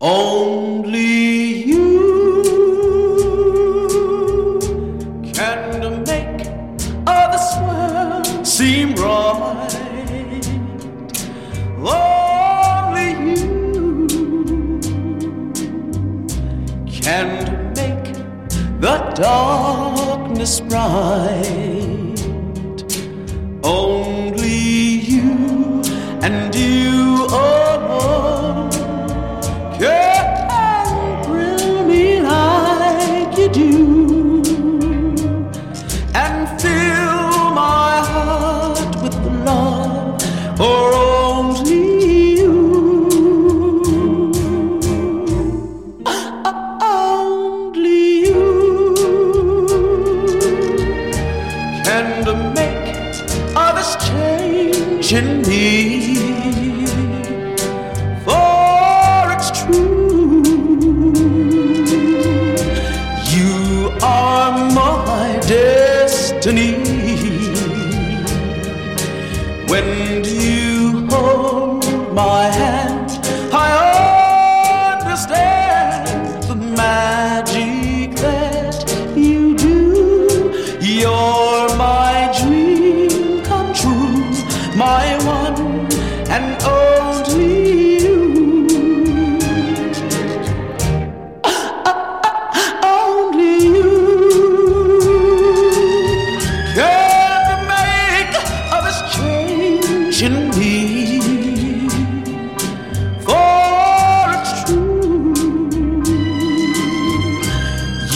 Only you can make all this world seem right. Can make the darkness bright. Can make all this change in me. For it's true, you are my destiny. When you hold my hand, in me. For it's true,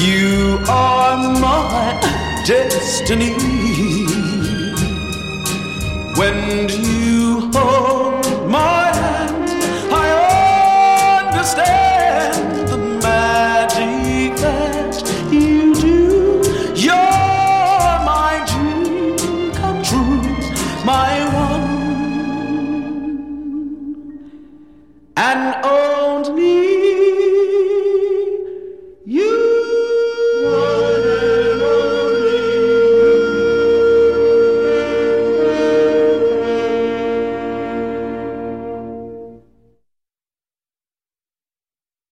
you are my destiny. When do you